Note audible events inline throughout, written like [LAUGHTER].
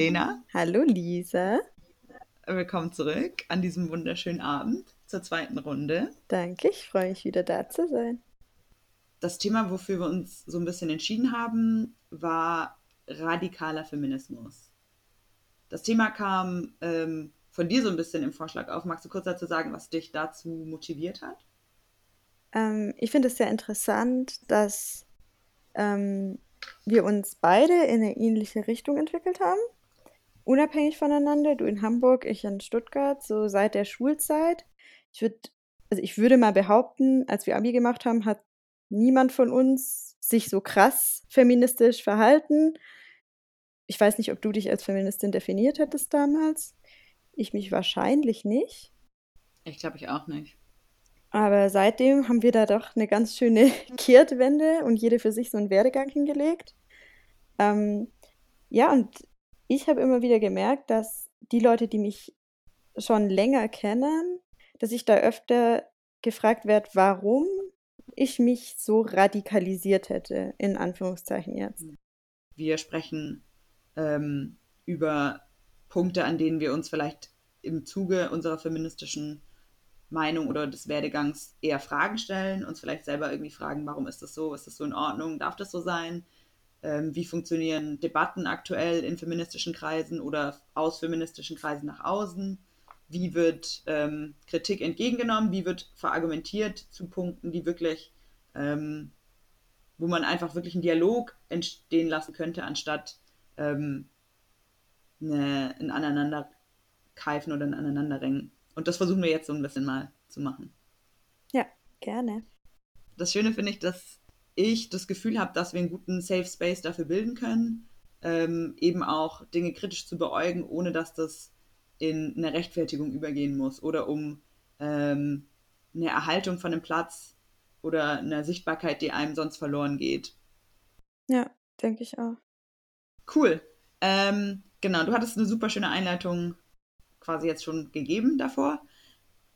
Lena. Hallo Lisa. Willkommen zurück an diesem wunderschönen Abend zur zweiten Runde. Danke, ich freue mich wieder da zu sein. Das Thema, wofür wir uns so ein bisschen entschieden haben, war radikaler Feminismus. Das Thema kam ähm, von dir so ein bisschen im Vorschlag auf. Magst du kurz dazu sagen, was dich dazu motiviert hat? Ähm, ich finde es sehr interessant, dass ähm, wir uns beide in eine ähnliche Richtung entwickelt haben. Unabhängig voneinander, du in Hamburg, ich in Stuttgart, so seit der Schulzeit. Ich würde, also ich würde mal behaupten, als wir Abi gemacht haben, hat niemand von uns sich so krass feministisch verhalten. Ich weiß nicht, ob du dich als Feministin definiert hättest damals. Ich mich wahrscheinlich nicht. Ich glaube, ich auch nicht. Aber seitdem haben wir da doch eine ganz schöne [LAUGHS] Kehrtwende und jede für sich so einen Werdegang hingelegt. Ähm, ja, und ich habe immer wieder gemerkt, dass die Leute, die mich schon länger kennen, dass ich da öfter gefragt werde, warum ich mich so radikalisiert hätte, in Anführungszeichen jetzt. Wir sprechen ähm, über Punkte, an denen wir uns vielleicht im Zuge unserer feministischen Meinung oder des Werdegangs eher Fragen stellen, uns vielleicht selber irgendwie fragen, warum ist das so, ist das so in Ordnung, darf das so sein? Ähm, wie funktionieren Debatten aktuell in feministischen Kreisen oder aus feministischen Kreisen nach außen? Wie wird ähm, Kritik entgegengenommen? Wie wird verargumentiert zu Punkten, die wirklich, ähm, wo man einfach wirklich einen Dialog entstehen lassen könnte, anstatt ähm, eine, ein Aneinanderkeifen oder ein Aneinanderringen? Und das versuchen wir jetzt so ein bisschen mal zu machen. Ja, gerne. Das Schöne finde ich, dass ich das Gefühl habe, dass wir einen guten Safe Space dafür bilden können, ähm, eben auch Dinge kritisch zu beäugen, ohne dass das in eine Rechtfertigung übergehen muss oder um ähm, eine Erhaltung von einem Platz oder eine Sichtbarkeit, die einem sonst verloren geht. Ja, denke ich auch. Cool. Ähm, genau, du hattest eine super schöne Einleitung quasi jetzt schon gegeben davor.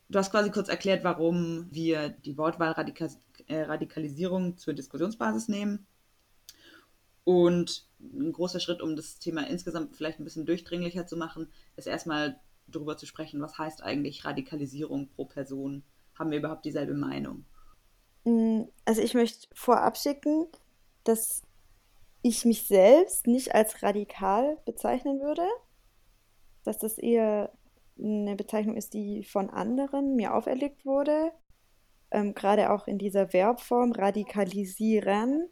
Du hast quasi kurz erklärt, warum wir die Wortwahl Radika äh, Radikalisierung zur Diskussionsbasis nehmen. Und ein großer Schritt, um das Thema insgesamt vielleicht ein bisschen durchdringlicher zu machen, ist erstmal darüber zu sprechen, was heißt eigentlich Radikalisierung pro Person? Haben wir überhaupt dieselbe Meinung? Mm, also ich möchte vorab schicken, dass ich mich selbst nicht als radikal bezeichnen würde dass das eher eine Bezeichnung ist, die von anderen mir auferlegt wurde. Ähm, Gerade auch in dieser Verbform radikalisieren.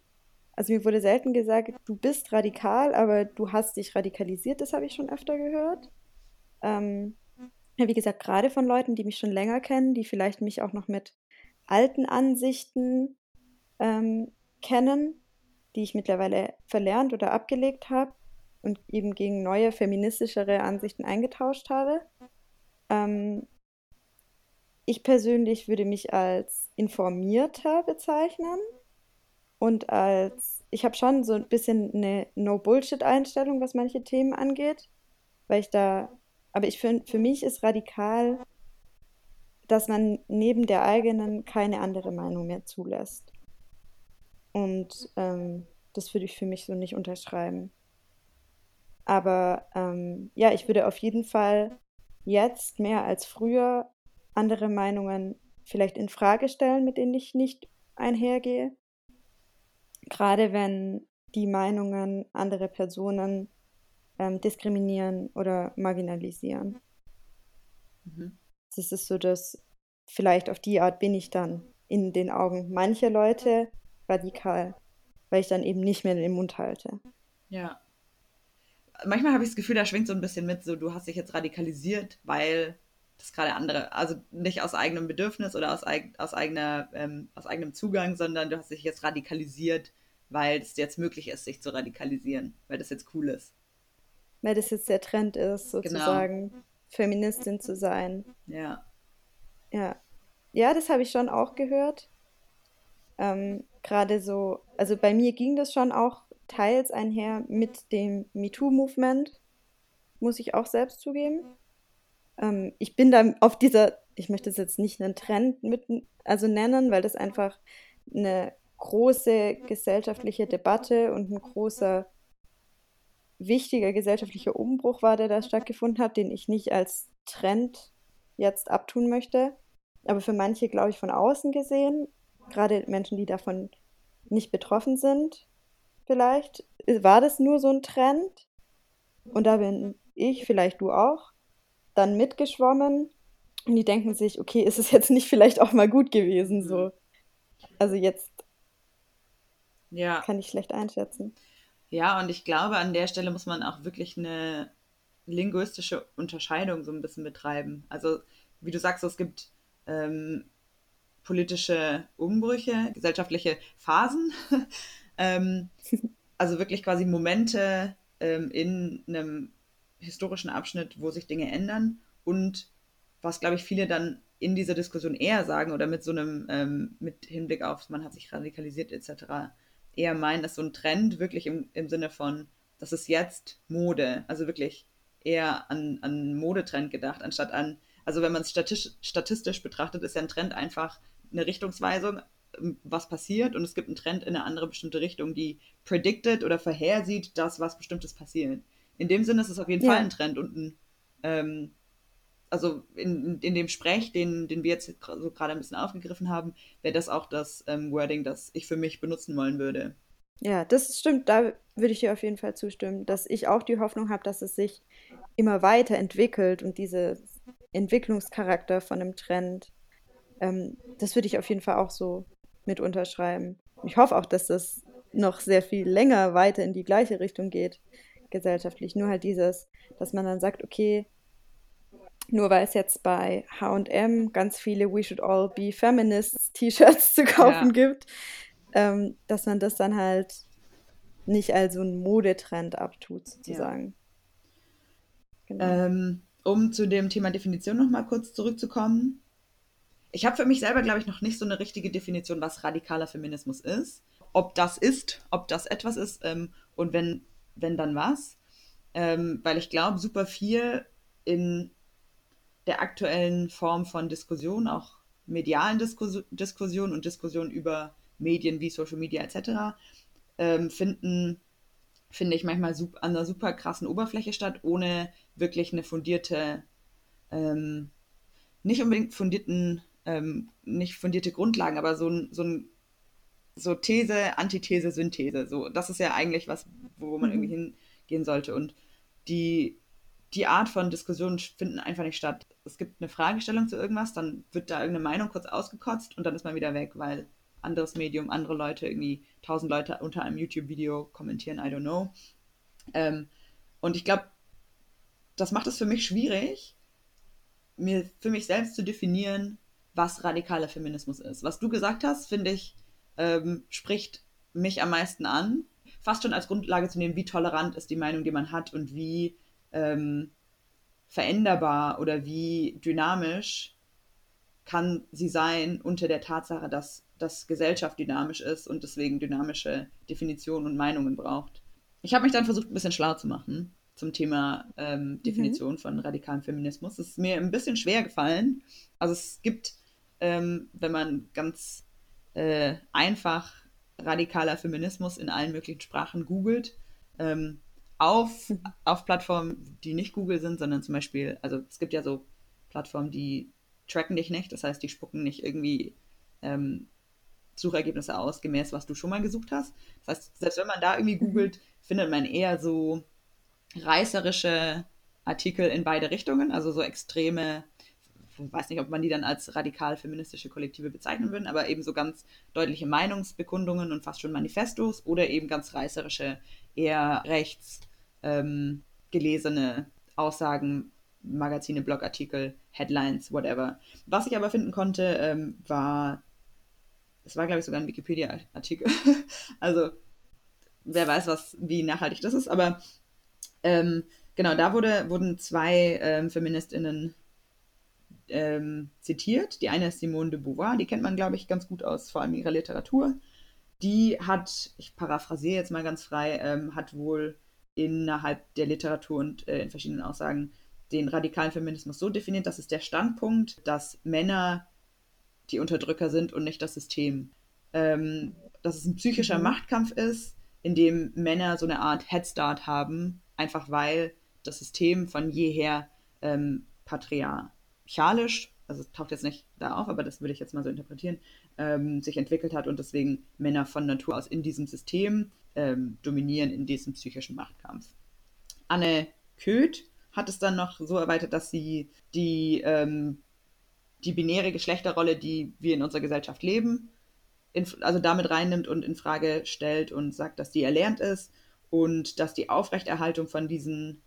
Also mir wurde selten gesagt, du bist radikal, aber du hast dich radikalisiert, das habe ich schon öfter gehört. Ähm, wie gesagt, gerade von Leuten, die mich schon länger kennen, die vielleicht mich auch noch mit alten Ansichten ähm, kennen, die ich mittlerweile verlernt oder abgelegt habe und eben gegen neue feministischere Ansichten eingetauscht habe. Ähm, ich persönlich würde mich als informierter bezeichnen und als, ich habe schon so ein bisschen eine No-Bullshit-Einstellung, was manche Themen angeht, weil ich da, aber ich finde, für mich ist radikal, dass man neben der eigenen keine andere Meinung mehr zulässt. Und ähm, das würde ich für mich so nicht unterschreiben. Aber ähm, ja, ich würde auf jeden Fall jetzt mehr als früher andere Meinungen vielleicht in Frage stellen, mit denen ich nicht einhergehe. Gerade wenn die Meinungen anderer Personen ähm, diskriminieren oder marginalisieren. Mhm. Das ist so, dass vielleicht auf die Art bin ich dann in den Augen mancher Leute radikal, weil ich dann eben nicht mehr den Mund halte. Ja, manchmal habe ich das Gefühl, da schwingt so ein bisschen mit, so du hast dich jetzt radikalisiert, weil das gerade andere, also nicht aus eigenem Bedürfnis oder aus, aus, eigener, ähm, aus eigenem Zugang, sondern du hast dich jetzt radikalisiert, weil es jetzt möglich ist, sich zu radikalisieren, weil das jetzt cool ist. Weil das jetzt der Trend ist, genau. sozusagen genau. Feministin zu sein. Ja. Ja. Ja, das habe ich schon auch gehört. Ähm, Gerade so, also bei mir ging das schon auch teils einher mit dem MeToo-Movement, muss ich auch selbst zugeben. Ähm, ich bin da auf dieser, ich möchte es jetzt nicht einen Trend mit, also nennen, weil das einfach eine große gesellschaftliche Debatte und ein großer wichtiger gesellschaftlicher Umbruch war, der da stattgefunden hat, den ich nicht als Trend jetzt abtun möchte. Aber für manche, glaube ich, von außen gesehen, gerade Menschen, die davon nicht betroffen sind, vielleicht, war das nur so ein Trend. Und da bin ich, vielleicht du auch, dann mitgeschwommen. Und die denken sich, okay, ist es jetzt nicht vielleicht auch mal gut gewesen so? Mhm. Also jetzt ja. kann ich schlecht einschätzen. Ja, und ich glaube, an der Stelle muss man auch wirklich eine linguistische Unterscheidung so ein bisschen betreiben. Also, wie du sagst, es gibt ähm, politische Umbrüche, gesellschaftliche Phasen, [LAUGHS] ähm, [LAUGHS] also wirklich quasi Momente ähm, in einem historischen Abschnitt, wo sich Dinge ändern und was, glaube ich, viele dann in dieser Diskussion eher sagen oder mit so einem, ähm, mit Hinblick auf, man hat sich radikalisiert etc., eher meinen, dass so ein Trend wirklich im, im Sinne von, das ist jetzt Mode, also wirklich eher an, an Modetrend gedacht, anstatt an, also wenn man es statistisch, statistisch betrachtet, ist ja ein Trend einfach eine Richtungsweisung, ähm, was passiert und es gibt einen Trend in eine andere bestimmte Richtung, die predicted oder vorhersieht, dass was Bestimmtes passiert. In dem Sinne ist es auf jeden ja. Fall ein Trend und ein, ähm, also in, in dem Sprech, den, den wir jetzt so gerade ein bisschen aufgegriffen haben, wäre das auch das ähm, Wording, das ich für mich benutzen wollen würde. Ja, das stimmt, da würde ich dir auf jeden Fall zustimmen, dass ich auch die Hoffnung habe, dass es sich immer weiter entwickelt und dieser Entwicklungscharakter von einem Trend, ähm, das würde ich auf jeden Fall auch so mit unterschreiben. Ich hoffe auch, dass das noch sehr viel länger weiter in die gleiche Richtung geht, gesellschaftlich. Nur halt dieses, dass man dann sagt, okay, nur weil es jetzt bei HM ganz viele We Should All Be Feminists T-Shirts zu kaufen ja. gibt, ähm, dass man das dann halt nicht als so einen Modetrend abtut, sozusagen. Ja. Genau. Ähm, um zu dem Thema Definition nochmal kurz zurückzukommen. Ich habe für mich selber, glaube ich, noch nicht so eine richtige Definition, was radikaler Feminismus ist. Ob das ist, ob das etwas ist ähm, und wenn, wenn dann was. Ähm, weil ich glaube, super viel in der aktuellen Form von Diskussion, auch medialen Diskus Diskussion und Diskussion über Medien wie Social Media etc., ähm, finden, finde ich, manchmal an einer super krassen Oberfläche statt, ohne wirklich eine fundierte, ähm, nicht unbedingt fundierten, ähm, nicht fundierte Grundlagen, aber so ein, so ein so These, Antithese, Synthese. So, das ist ja eigentlich was, wo man mhm. irgendwie hingehen sollte. Und die die Art von Diskussionen finden einfach nicht statt. Es gibt eine Fragestellung zu irgendwas, dann wird da irgendeine Meinung kurz ausgekotzt und dann ist man wieder weg, weil anderes Medium, andere Leute, irgendwie tausend Leute unter einem YouTube-Video kommentieren, I don't know. Ähm, und ich glaube, das macht es für mich schwierig, mir für mich selbst zu definieren, was radikaler Feminismus ist. Was du gesagt hast, finde ich, ähm, spricht mich am meisten an. Fast schon als Grundlage zu nehmen, wie tolerant ist die Meinung, die man hat und wie ähm, veränderbar oder wie dynamisch kann sie sein unter der Tatsache, dass, dass Gesellschaft dynamisch ist und deswegen dynamische Definitionen und Meinungen braucht. Ich habe mich dann versucht, ein bisschen schlau zu machen zum Thema ähm, mhm. Definition mhm. von radikalem Feminismus. Es ist mir ein bisschen schwer gefallen. Also es gibt, ähm, wenn man ganz äh, einfach radikaler Feminismus in allen möglichen Sprachen googelt, ähm, auf, auf Plattformen, die nicht Google sind, sondern zum Beispiel, also es gibt ja so Plattformen, die tracken dich nicht, das heißt, die spucken nicht irgendwie ähm, Suchergebnisse aus, gemäß was du schon mal gesucht hast. Das heißt, selbst wenn man da irgendwie mhm. googelt, findet man eher so reißerische Artikel in beide Richtungen, also so extreme, weiß nicht, ob man die dann als radikal feministische Kollektive bezeichnen würden, aber eben so ganz deutliche Meinungsbekundungen und fast schon Manifestos oder eben ganz reißerische, eher rechts ähm, gelesene Aussagen, Magazine, Blogartikel, Headlines, whatever. Was ich aber finden konnte, ähm, war, es war glaube ich sogar ein Wikipedia-Artikel. [LAUGHS] also wer weiß, was, wie nachhaltig das ist, aber ähm, genau, da wurde, wurden zwei ähm, Feministinnen ähm, zitiert. Die eine ist Simone de Beauvoir, die kennt man, glaube ich, ganz gut aus, vor allem ihrer Literatur. Die hat, ich paraphrasiere jetzt mal ganz frei, ähm, hat wohl innerhalb der Literatur und äh, in verschiedenen Aussagen den radikalen Feminismus so definiert, dass es der Standpunkt, dass Männer die Unterdrücker sind und nicht das System. Ähm, dass es ein psychischer mhm. Machtkampf ist, in dem Männer so eine Art Headstart haben einfach weil das System von jeher ähm, patriarchalisch, also taucht jetzt nicht da auf, aber das würde ich jetzt mal so interpretieren, ähm, sich entwickelt hat und deswegen Männer von Natur aus in diesem System ähm, dominieren, in diesem psychischen Machtkampf. Anne Köth hat es dann noch so erweitert, dass sie die, ähm, die binäre Geschlechterrolle, die wir in unserer Gesellschaft leben, in, also damit reinnimmt und in Frage stellt und sagt, dass die erlernt ist und dass die Aufrechterhaltung von diesen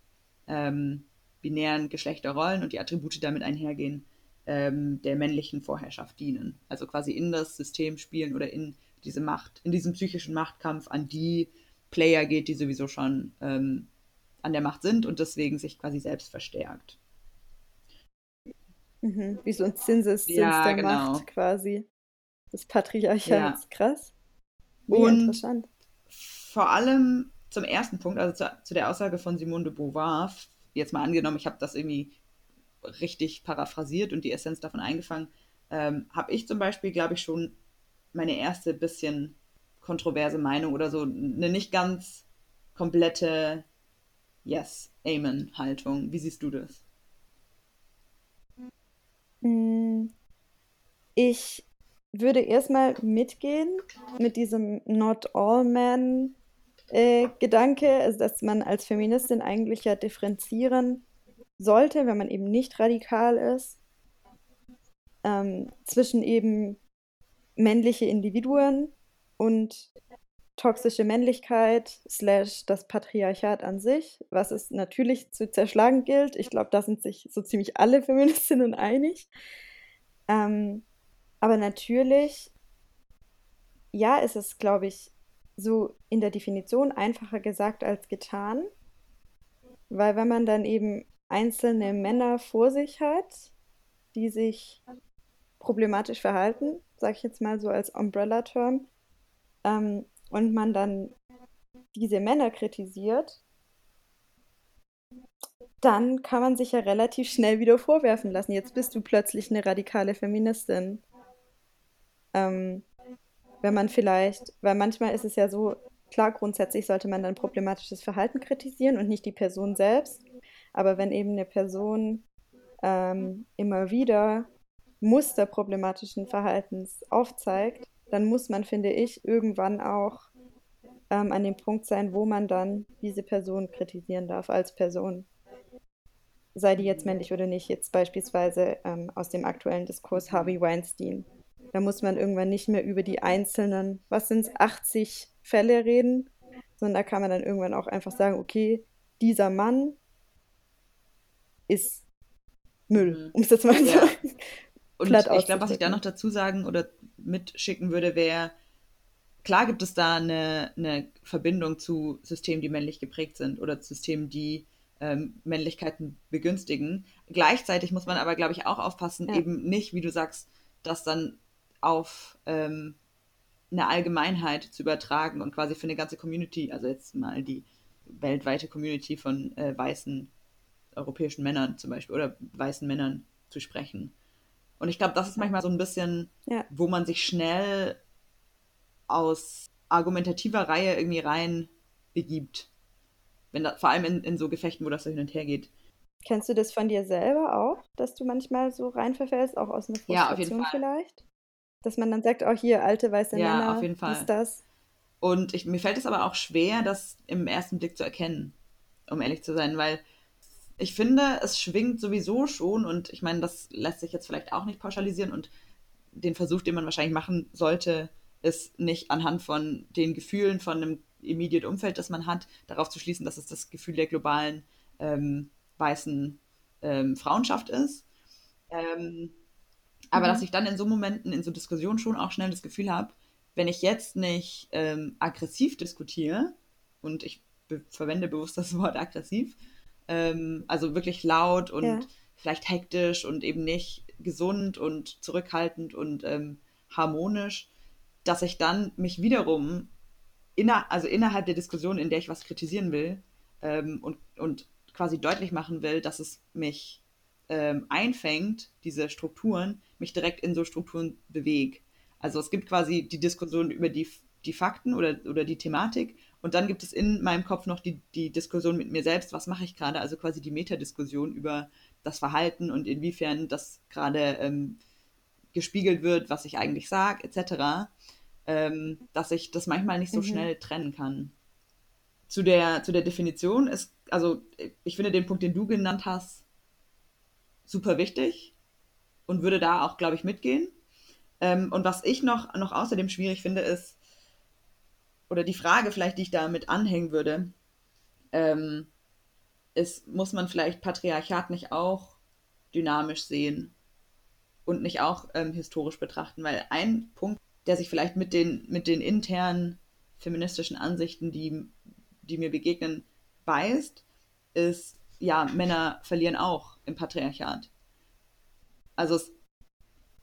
ähm, binären Geschlechterrollen und die Attribute, damit einhergehen, ähm, der männlichen Vorherrschaft dienen. Also quasi in das System spielen oder in diese Macht, in diesem psychischen Machtkampf an die Player geht, die sowieso schon ähm, an der Macht sind und deswegen sich quasi selbst verstärkt. Mhm, wie so ein Zinseszins ja, der genau. Macht quasi. Das Patriarchat ja. ist krass. Wie und interessant. vor allem zum ersten Punkt, also zu, zu, der Aussage von Simone de Beauvoir, jetzt mal angenommen, ich habe das irgendwie richtig paraphrasiert und die Essenz davon eingefangen, ähm, habe ich zum Beispiel, glaube ich, schon meine erste bisschen kontroverse Meinung oder so eine nicht ganz komplette Yes, Amen Haltung. Wie siehst du das? Hm, ich würde erstmal mitgehen mit diesem Not All Men äh, Gedanke, also dass man als Feministin eigentlich ja differenzieren sollte, wenn man eben nicht radikal ist, ähm, zwischen eben männliche Individuen und toxische Männlichkeit slash das Patriarchat an sich, was es natürlich zu zerschlagen gilt. Ich glaube, da sind sich so ziemlich alle Feministinnen [LAUGHS] einig. Ähm, aber natürlich, ja, ist es, glaube ich, so in der Definition einfacher gesagt als getan, weil wenn man dann eben einzelne Männer vor sich hat, die sich problematisch verhalten, sage ich jetzt mal so als Umbrella-Term, ähm, und man dann diese Männer kritisiert, dann kann man sich ja relativ schnell wieder vorwerfen lassen, jetzt bist du plötzlich eine radikale Feministin. Ähm, wenn man vielleicht, weil manchmal ist es ja so, klar, grundsätzlich sollte man dann problematisches Verhalten kritisieren und nicht die Person selbst. Aber wenn eben eine Person ähm, immer wieder Muster problematischen Verhaltens aufzeigt, dann muss man, finde ich, irgendwann auch ähm, an dem Punkt sein, wo man dann diese Person kritisieren darf als Person. Sei die jetzt männlich oder nicht, jetzt beispielsweise ähm, aus dem aktuellen Diskurs Harvey Weinstein. Da muss man irgendwann nicht mehr über die einzelnen, was sind es, 80 Fälle reden, sondern da kann man dann irgendwann auch einfach sagen, okay, dieser Mann ist Müll, mhm. um es jetzt mal ja. so Und ich glaube, was ich da noch dazu sagen oder mitschicken würde, wäre, klar gibt es da eine, eine, Verbindung zu Systemen, die männlich geprägt sind oder Systemen, die ähm, Männlichkeiten begünstigen. Gleichzeitig muss man aber, glaube ich, auch aufpassen, ja. eben nicht, wie du sagst, das dann auf ähm, eine Allgemeinheit zu übertragen und quasi für eine ganze Community, also jetzt mal die weltweite Community von äh, weißen europäischen Männern zum Beispiel oder weißen Männern zu sprechen. Und ich glaube, das ist manchmal so ein bisschen, ja. wo man sich schnell aus argumentativer Reihe irgendwie rein begibt. Wenn da, vor allem in, in so Gefechten, wo das so hin und her geht. Kennst du das von dir selber auch, dass du manchmal so reinverfällst, auch aus einer Frustration ja, vielleicht? Dass man dann sagt, auch oh, hier, alte weiße ja, Männer, auf jeden Fall. ist das. Und ich, mir fällt es aber auch schwer, das im ersten Blick zu erkennen, um ehrlich zu sein, weil ich finde, es schwingt sowieso schon und ich meine, das lässt sich jetzt vielleicht auch nicht pauschalisieren und den Versuch, den man wahrscheinlich machen sollte, ist nicht anhand von den Gefühlen von einem immediate Umfeld, das man hat, darauf zu schließen, dass es das Gefühl der globalen ähm, weißen ähm, Frauenschaft ist. Ähm, aber mhm. dass ich dann in so Momenten, in so Diskussionen schon auch schnell das Gefühl habe, wenn ich jetzt nicht ähm, aggressiv diskutiere, und ich be verwende bewusst das Wort aggressiv, ähm, also wirklich laut und ja. vielleicht hektisch und eben nicht gesund und zurückhaltend und ähm, harmonisch, dass ich dann mich wiederum inner, also innerhalb der Diskussion, in der ich was kritisieren will ähm, und, und quasi deutlich machen will, dass es mich ähm, einfängt, diese Strukturen, mich direkt in so Strukturen bewegt. Also es gibt quasi die Diskussion über die, die Fakten oder, oder die Thematik Und dann gibt es in meinem Kopf noch die, die Diskussion mit mir selbst, was mache ich gerade, also quasi die Metadiskussion über das Verhalten und inwiefern das gerade ähm, gespiegelt wird, was ich eigentlich sage, etc., ähm, dass ich das manchmal nicht so mhm. schnell trennen kann. Zu der, zu der Definition ist, also ich finde den Punkt, den du genannt hast, super wichtig und würde da auch, glaube ich, mitgehen. Ähm, und was ich noch, noch außerdem schwierig finde, ist, oder die Frage vielleicht, die ich damit anhängen würde, ähm, ist, muss man vielleicht Patriarchat nicht auch dynamisch sehen und nicht auch ähm, historisch betrachten? Weil ein Punkt, der sich vielleicht mit den, mit den internen feministischen Ansichten, die, die mir begegnen, beißt, ist, ja, Männer verlieren auch im Patriarchat. Also es,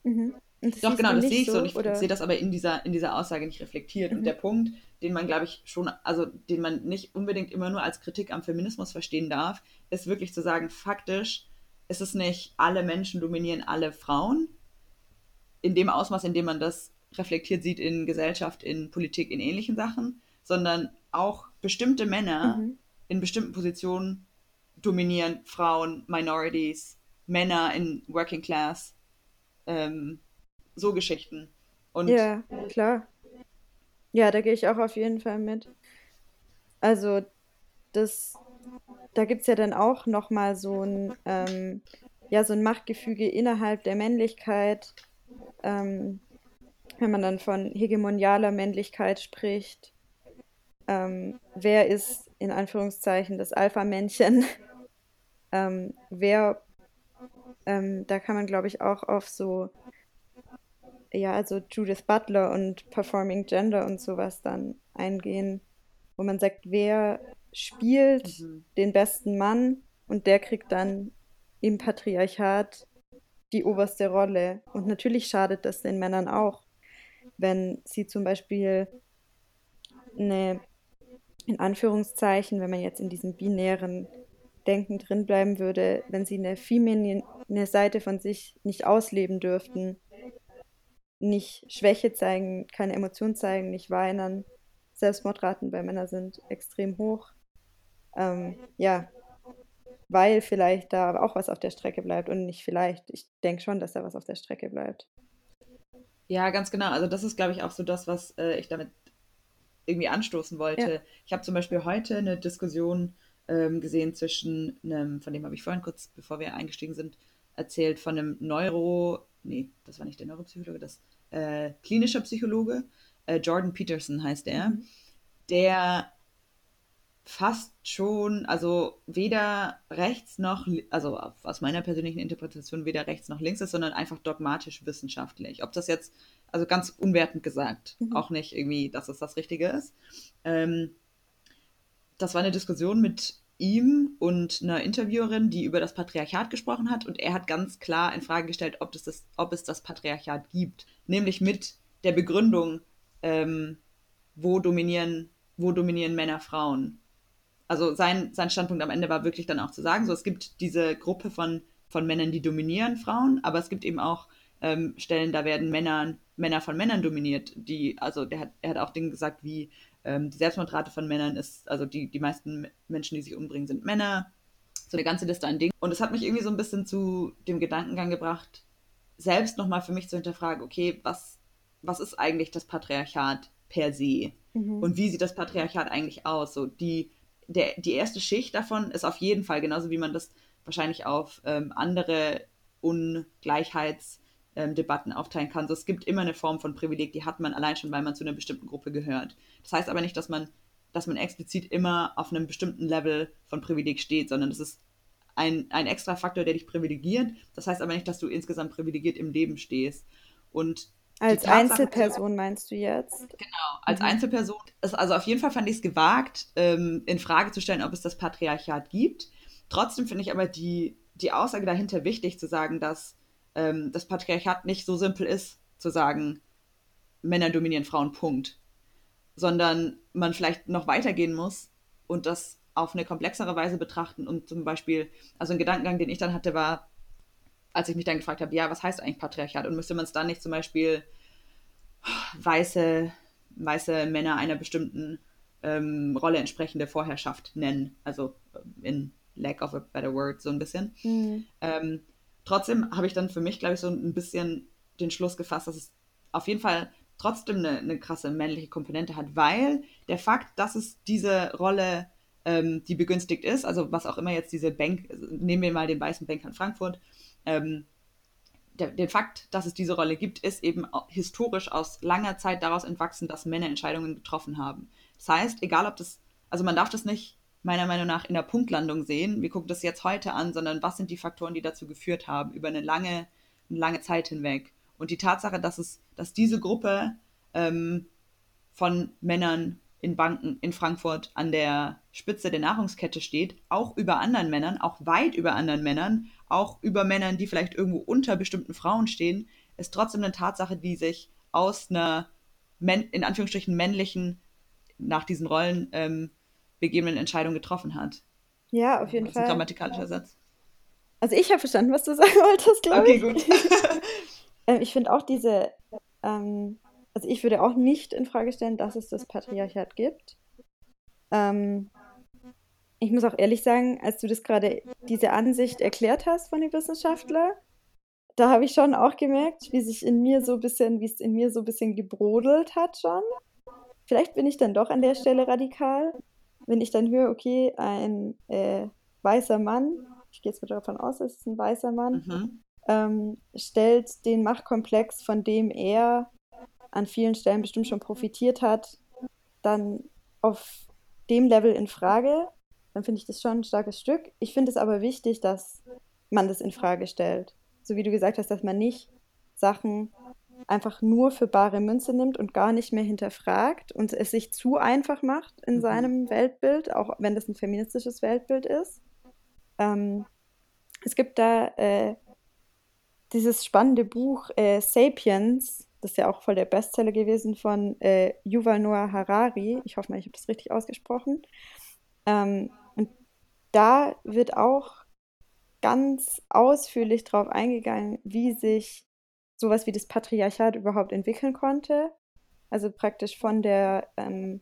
mhm. Doch, genau, das sehe ich so. Und ich oder? sehe das aber in dieser, in dieser Aussage nicht reflektiert. Mhm. Und der Punkt, den man, glaube ich, schon, also den man nicht unbedingt immer nur als Kritik am Feminismus verstehen darf, ist wirklich zu sagen, faktisch ist es nicht, alle Menschen dominieren alle Frauen. In dem Ausmaß, in dem man das reflektiert sieht in Gesellschaft, in Politik, in ähnlichen Sachen, sondern auch bestimmte Männer mhm. in bestimmten Positionen dominieren Frauen, Minorities, Männer in Working Class. Ähm, so Geschichten. Und ja, klar. Ja, da gehe ich auch auf jeden Fall mit. Also, das, da gibt es ja dann auch nochmal so ein, ähm, ja, so ein Machtgefüge innerhalb der Männlichkeit, ähm, wenn man dann von hegemonialer Männlichkeit spricht. Ähm, wer ist in Anführungszeichen das Alpha-Männchen? Ähm, wer, ähm, da kann man, glaube ich, auch auf so ja, also Judith Butler und Performing Gender und sowas dann eingehen, wo man sagt, wer spielt mhm. den besten Mann und der kriegt dann im Patriarchat die oberste Rolle. Und natürlich schadet das den Männern auch, wenn sie zum Beispiel eine, in Anführungszeichen, wenn man jetzt in diesem binären Denken drin bleiben würde, wenn sie eine feminine Seite von sich nicht ausleben dürften, nicht Schwäche zeigen, keine Emotion zeigen, nicht weinen. Selbstmordraten bei Männern sind extrem hoch. Ähm, ja, weil vielleicht da auch was auf der Strecke bleibt und nicht vielleicht. Ich denke schon, dass da was auf der Strecke bleibt. Ja, ganz genau. Also das ist, glaube ich, auch so das, was äh, ich damit irgendwie anstoßen wollte. Ja. Ich habe zum Beispiel heute eine Diskussion ähm, gesehen zwischen einem, von dem habe ich vorhin kurz, bevor wir eingestiegen sind, erzählt, von einem Neuro, nee, das war nicht der Neuropsychologe, das äh, klinischer Psychologe, äh, Jordan Peterson heißt er, mhm. der fast schon, also weder rechts noch, also aus meiner persönlichen Interpretation weder rechts noch links ist, sondern einfach dogmatisch wissenschaftlich. Ob das jetzt, also ganz unwertend gesagt, mhm. auch nicht irgendwie, dass es das Richtige ist. Ähm, das war eine Diskussion mit ihm und einer Interviewerin, die über das Patriarchat gesprochen hat. Und er hat ganz klar in Frage gestellt, ob, das das, ob es das Patriarchat gibt. Nämlich mit der Begründung, ähm, wo, dominieren, wo dominieren Männer Frauen. Also sein, sein Standpunkt am Ende war wirklich dann auch zu sagen, so es gibt diese Gruppe von, von Männern, die dominieren Frauen, aber es gibt eben auch ähm, Stellen, da werden Männer, Männer von Männern dominiert. Die, also der hat, er hat auch Dinge gesagt wie, ähm, die Selbstmordrate von Männern ist, also die, die meisten Menschen, die sich umbringen, sind Männer. So eine ganze Liste an Dingen. Und es hat mich irgendwie so ein bisschen zu dem Gedankengang gebracht, selbst nochmal für mich zu hinterfragen, okay, was, was ist eigentlich das Patriarchat per se? Mhm. Und wie sieht das Patriarchat eigentlich aus? So die, der, die erste Schicht davon ist auf jeden Fall, genauso wie man das wahrscheinlich auf ähm, andere Ungleichheits- ähm, Debatten aufteilen kann. So, es gibt immer eine Form von Privileg, die hat man allein schon, weil man zu einer bestimmten Gruppe gehört. Das heißt aber nicht, dass man, dass man explizit immer auf einem bestimmten Level von Privileg steht, sondern das ist ein, ein extra Faktor, der dich privilegiert. Das heißt aber nicht, dass du insgesamt privilegiert im Leben stehst. Und als Einzelperson meinst du jetzt? Genau, als mhm. Einzelperson. Also auf jeden Fall fand ich es gewagt, ähm, in Frage zu stellen, ob es das Patriarchat gibt. Trotzdem finde ich aber die, die Aussage dahinter wichtig, zu sagen, dass ähm, das Patriarchat nicht so simpel ist, zu sagen, Männer dominieren Frauen, Punkt. Sondern man vielleicht noch weitergehen muss und das auf eine komplexere Weise betrachten und zum Beispiel, also ein Gedankengang, den ich dann hatte, war, als ich mich dann gefragt habe, ja, was heißt eigentlich Patriarchat? Und müsste man es dann nicht zum Beispiel weiße, weiße Männer einer bestimmten ähm, Rolle entsprechende Vorherrschaft nennen. Also äh, in lack of a better word, so ein bisschen. Mhm. Ähm, trotzdem habe ich dann für mich, glaube ich, so ein bisschen den Schluss gefasst, dass es auf jeden Fall trotzdem eine, eine krasse männliche Komponente hat, weil der Fakt, dass es diese Rolle, ähm, die begünstigt ist, also was auch immer jetzt diese Bank, nehmen wir mal den weißen Banker in Frankfurt, ähm, der, der Fakt, dass es diese Rolle gibt, ist eben historisch aus langer Zeit daraus entwachsen, dass Männer Entscheidungen getroffen haben. Das heißt, egal ob das, also man darf das nicht meiner Meinung nach in der Punktlandung sehen, wir gucken das jetzt heute an, sondern was sind die Faktoren, die dazu geführt haben, über eine lange, eine lange Zeit hinweg. Und die Tatsache, dass es, dass diese Gruppe ähm, von Männern in Banken in Frankfurt an der Spitze der Nahrungskette steht, auch über anderen Männern, auch weit über anderen Männern, auch über Männern, die vielleicht irgendwo unter bestimmten Frauen stehen, ist trotzdem eine Tatsache, die sich aus einer in Anführungsstrichen männlichen, nach diesen Rollen ähm, begebenen Entscheidung getroffen hat. Ja, auf jeden das ist Fall. Ein grammatikalischer Satz. Also ich habe verstanden, was du sagen wolltest, glaube okay, ich. Okay, gut. [LAUGHS] ähm, ich finde auch diese ähm, also ich würde auch nicht in Frage stellen, dass es das Patriarchat gibt. Ähm, ich muss auch ehrlich sagen, als du das gerade diese Ansicht erklärt hast von den Wissenschaftlern, da habe ich schon auch gemerkt, wie sich in mir so ein bisschen, wie es in mir so ein bisschen gebrodelt hat schon. Vielleicht bin ich dann doch an der Stelle radikal, wenn ich dann höre, okay, ein äh, weißer Mann, ich gehe jetzt mal davon aus, es ist ein weißer Mann, mhm. ähm, stellt den Machtkomplex, von dem er an vielen Stellen bestimmt schon profitiert hat, dann auf dem Level in Frage, dann finde ich das schon ein starkes Stück. Ich finde es aber wichtig, dass man das in Frage stellt. So wie du gesagt hast, dass man nicht Sachen einfach nur für bare Münze nimmt und gar nicht mehr hinterfragt und es sich zu einfach macht in mhm. seinem Weltbild, auch wenn das ein feministisches Weltbild ist. Ähm, es gibt da äh, dieses spannende Buch äh, Sapiens das ist ja auch voll der Bestseller gewesen von äh, Yuval Noah Harari. Ich hoffe mal, ich habe das richtig ausgesprochen. Ähm, und da wird auch ganz ausführlich darauf eingegangen, wie sich sowas wie das Patriarchat überhaupt entwickeln konnte. Also praktisch von der ähm,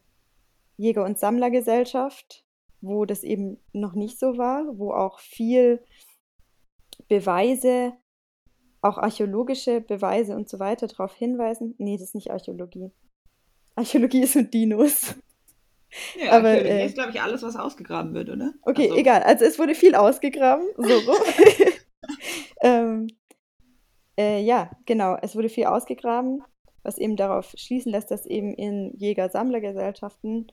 Jäger- und Sammlergesellschaft, wo das eben noch nicht so war, wo auch viel Beweise auch archäologische Beweise und so weiter darauf hinweisen. Nee, das ist nicht Archäologie. Archäologie ist mit Dinos. Ja, aber Archäologie äh, ist, glaube ich, alles, was ausgegraben wird, oder? Okay, also. egal. Also es wurde viel ausgegraben. So, so. [LAUGHS] [LAUGHS] ähm, äh, ja, genau. Es wurde viel ausgegraben, was eben darauf schließen lässt, dass eben in Jäger-Sammler-Gesellschaften